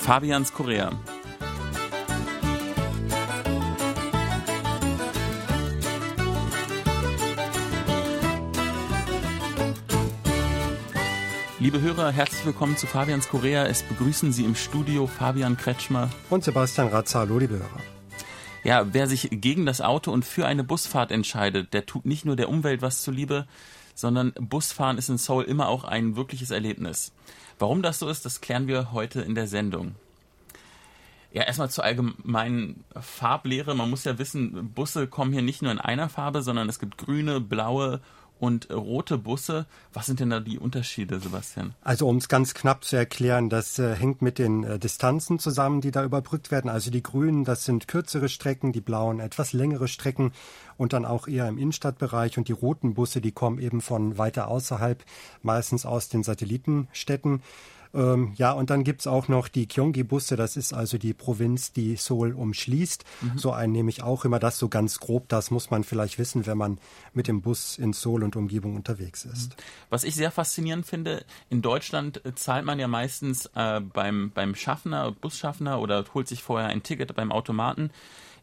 Fabians Korea. Liebe Hörer, herzlich willkommen zu Fabians Korea. Es begrüßen Sie im Studio Fabian Kretschmer und Sebastian Ratzer. Hallo, liebe Hörer. Ja, wer sich gegen das Auto und für eine Busfahrt entscheidet, der tut nicht nur der Umwelt was zuliebe, sondern Busfahren ist in Seoul immer auch ein wirkliches Erlebnis. Warum das so ist, das klären wir heute in der Sendung. Ja, erstmal zur allgemeinen Farblehre. Man muss ja wissen, Busse kommen hier nicht nur in einer Farbe, sondern es gibt grüne, blaue und rote Busse. Was sind denn da die Unterschiede, Sebastian? Also um es ganz knapp zu erklären, das äh, hängt mit den äh, Distanzen zusammen, die da überbrückt werden. Also die grünen, das sind kürzere Strecken, die blauen etwas längere Strecken und dann auch eher im Innenstadtbereich. Und die roten Busse, die kommen eben von weiter außerhalb, meistens aus den Satellitenstädten. Ähm, ja, und dann gibt's auch noch die Gyeonggi-Busse, das ist also die Provinz, die Seoul umschließt. Mhm. So einen nehme ich auch immer das so ganz grob. Das muss man vielleicht wissen, wenn man mit dem Bus in Seoul und Umgebung unterwegs ist. Mhm. Was ich sehr faszinierend finde, in Deutschland äh, zahlt man ja meistens äh, beim, beim Schaffner, Busschaffner oder holt sich vorher ein Ticket beim Automaten.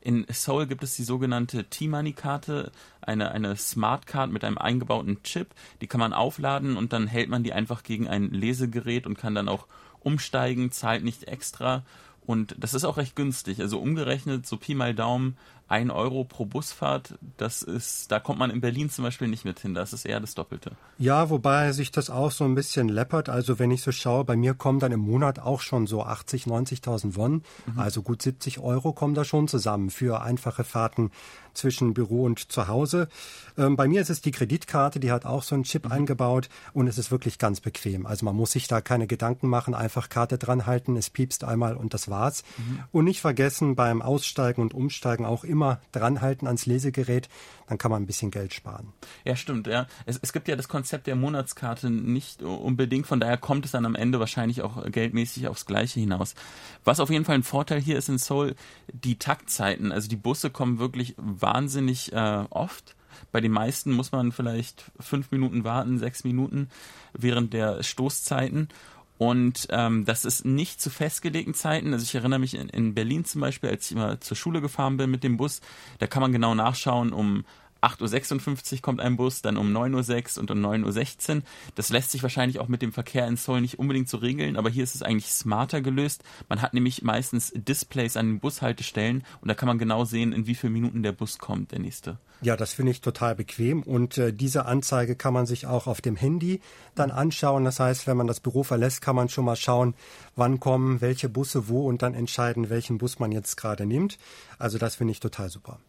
In Seoul gibt es die sogenannte T-Money-Karte, eine, eine Smart Card mit einem eingebauten Chip. Die kann man aufladen und dann hält man die einfach gegen ein Lesegerät und kann dann auch umsteigen, zahlt nicht extra. Und das ist auch recht günstig. Also umgerechnet, so Pi mal Daumen, ein Euro pro Busfahrt, das ist, da kommt man in Berlin zum Beispiel nicht mit hin. Das ist eher das Doppelte. Ja, wobei sich das auch so ein bisschen läppert. Also wenn ich so schaue, bei mir kommen dann im Monat auch schon so 80, 90.000 Won. Mhm. Also gut 70 Euro kommen da schon zusammen für einfache Fahrten zwischen Büro und zu Hause. Ähm, bei mir ist es die Kreditkarte, die hat auch so einen Chip mhm. eingebaut und es ist wirklich ganz bequem. Also man muss sich da keine Gedanken machen, einfach Karte dran halten, es piepst einmal und das war's. Mhm. Und nicht vergessen beim Aussteigen und Umsteigen auch immer dran halten ans Lesegerät, dann kann man ein bisschen Geld sparen. Ja, stimmt, ja. Es, es gibt ja das Konzept der Monatskarte nicht unbedingt, von daher kommt es dann am Ende wahrscheinlich auch geldmäßig aufs Gleiche hinaus. Was auf jeden Fall ein Vorteil hier ist in Seoul, die Taktzeiten. Also die Busse kommen wirklich wahnsinnig äh, oft. Bei den meisten muss man vielleicht fünf Minuten warten, sechs Minuten während der Stoßzeiten. Und ähm, das ist nicht zu festgelegten Zeiten. Also ich erinnere mich in, in Berlin zum Beispiel, als ich immer zur Schule gefahren bin mit dem Bus, da kann man genau nachschauen, um 8.56 Uhr kommt ein Bus, dann um 9.06 Uhr und um 9.16 Uhr. Das lässt sich wahrscheinlich auch mit dem Verkehr in Seoul nicht unbedingt so regeln, aber hier ist es eigentlich smarter gelöst. Man hat nämlich meistens Displays an den Bushaltestellen und da kann man genau sehen, in wie vielen Minuten der Bus kommt, der nächste. Ja, das finde ich total bequem und äh, diese Anzeige kann man sich auch auf dem Handy dann anschauen. Das heißt, wenn man das Büro verlässt, kann man schon mal schauen, wann kommen welche Busse wo und dann entscheiden, welchen Bus man jetzt gerade nimmt. Also das finde ich total super.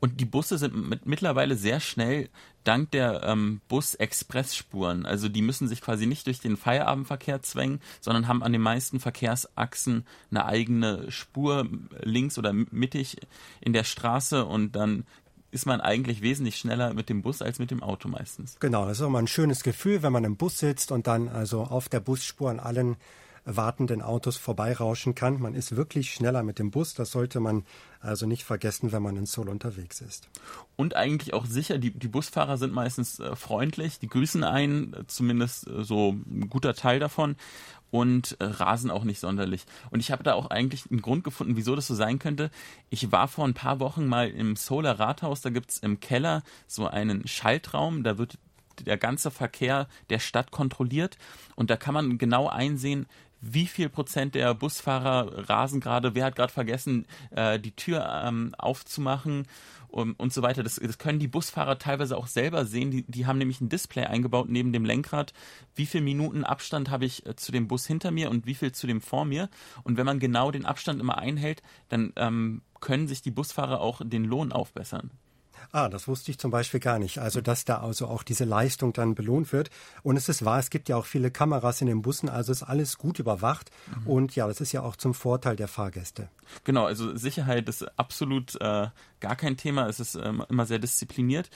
Und die Busse sind mit, mittlerweile sehr schnell dank der ähm, Bus-Express-Spuren. Also die müssen sich quasi nicht durch den Feierabendverkehr zwängen, sondern haben an den meisten Verkehrsachsen eine eigene Spur links oder mittig in der Straße und dann ist man eigentlich wesentlich schneller mit dem Bus als mit dem Auto meistens. Genau, das ist immer ein schönes Gefühl, wenn man im Bus sitzt und dann also auf der Busspur an allen wartenden Autos vorbeirauschen kann. Man ist wirklich schneller mit dem Bus. Das sollte man also nicht vergessen, wenn man in Seoul unterwegs ist. Und eigentlich auch sicher, die, die Busfahrer sind meistens äh, freundlich, die grüßen einen, äh, zumindest äh, so ein guter Teil davon und äh, rasen auch nicht sonderlich. Und ich habe da auch eigentlich einen Grund gefunden, wieso das so sein könnte. Ich war vor ein paar Wochen mal im Solar Rathaus, da gibt's im Keller so einen Schaltraum, da wird der ganze Verkehr der Stadt kontrolliert und da kann man genau einsehen, wie viel Prozent der Busfahrer rasen gerade, wer hat gerade vergessen, äh, die Tür ähm, aufzumachen und, und so weiter. Das, das können die Busfahrer teilweise auch selber sehen. Die, die haben nämlich ein Display eingebaut neben dem Lenkrad. Wie viel Minuten Abstand habe ich äh, zu dem Bus hinter mir und wie viel zu dem vor mir? Und wenn man genau den Abstand immer einhält, dann ähm, können sich die Busfahrer auch den Lohn aufbessern. Ah, das wusste ich zum Beispiel gar nicht. Also, dass da also auch diese Leistung dann belohnt wird. Und es ist wahr, es gibt ja auch viele Kameras in den Bussen, also ist alles gut überwacht. Mhm. Und ja, das ist ja auch zum Vorteil der Fahrgäste. Genau, also Sicherheit ist absolut äh, gar kein Thema. Es ist ähm, immer sehr diszipliniert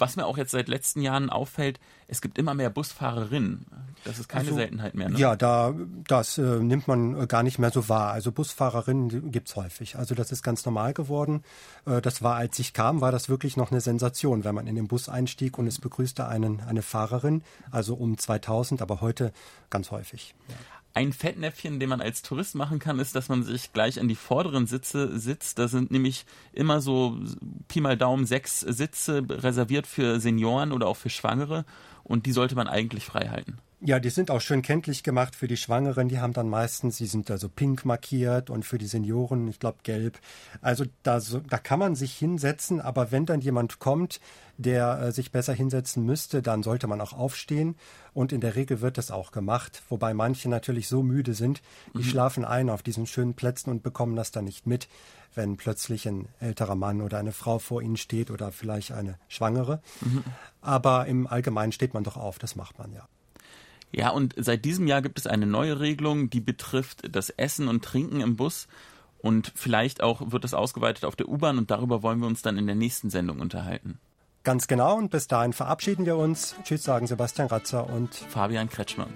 was mir auch jetzt seit letzten Jahren auffällt, es gibt immer mehr Busfahrerinnen. Das ist keine also, Seltenheit mehr. Ne? Ja, da das äh, nimmt man äh, gar nicht mehr so wahr. Also Busfahrerinnen gibt's häufig. Also das ist ganz normal geworden. Äh, das war, als ich kam, war das wirklich noch eine Sensation, wenn man in den Bus einstieg und es begrüßte einen eine Fahrerin. Also um 2000, aber heute ganz häufig. Ja. Ein Fettnäpfchen, den man als Tourist machen kann, ist, dass man sich gleich an die vorderen Sitze sitzt. Da sind nämlich immer so Pi mal Daumen sechs Sitze reserviert für Senioren oder auch für Schwangere und die sollte man eigentlich frei halten. Ja, die sind auch schön kenntlich gemacht für die Schwangeren. Die haben dann meistens, die sind also pink markiert und für die Senioren, ich glaube, gelb. Also da, so, da kann man sich hinsetzen, aber wenn dann jemand kommt, der äh, sich besser hinsetzen müsste, dann sollte man auch aufstehen. Und in der Regel wird das auch gemacht, wobei manche natürlich so müde sind, die mhm. schlafen ein auf diesen schönen Plätzen und bekommen das dann nicht mit, wenn plötzlich ein älterer Mann oder eine Frau vor ihnen steht oder vielleicht eine Schwangere. Mhm. Aber im Allgemeinen steht man doch auf, das macht man ja. Ja, und seit diesem Jahr gibt es eine neue Regelung, die betrifft das Essen und Trinken im Bus. Und vielleicht auch wird es ausgeweitet auf der U-Bahn und darüber wollen wir uns dann in der nächsten Sendung unterhalten. Ganz genau und bis dahin verabschieden wir uns. Tschüss sagen Sebastian Ratzer und Fabian Kretschmann.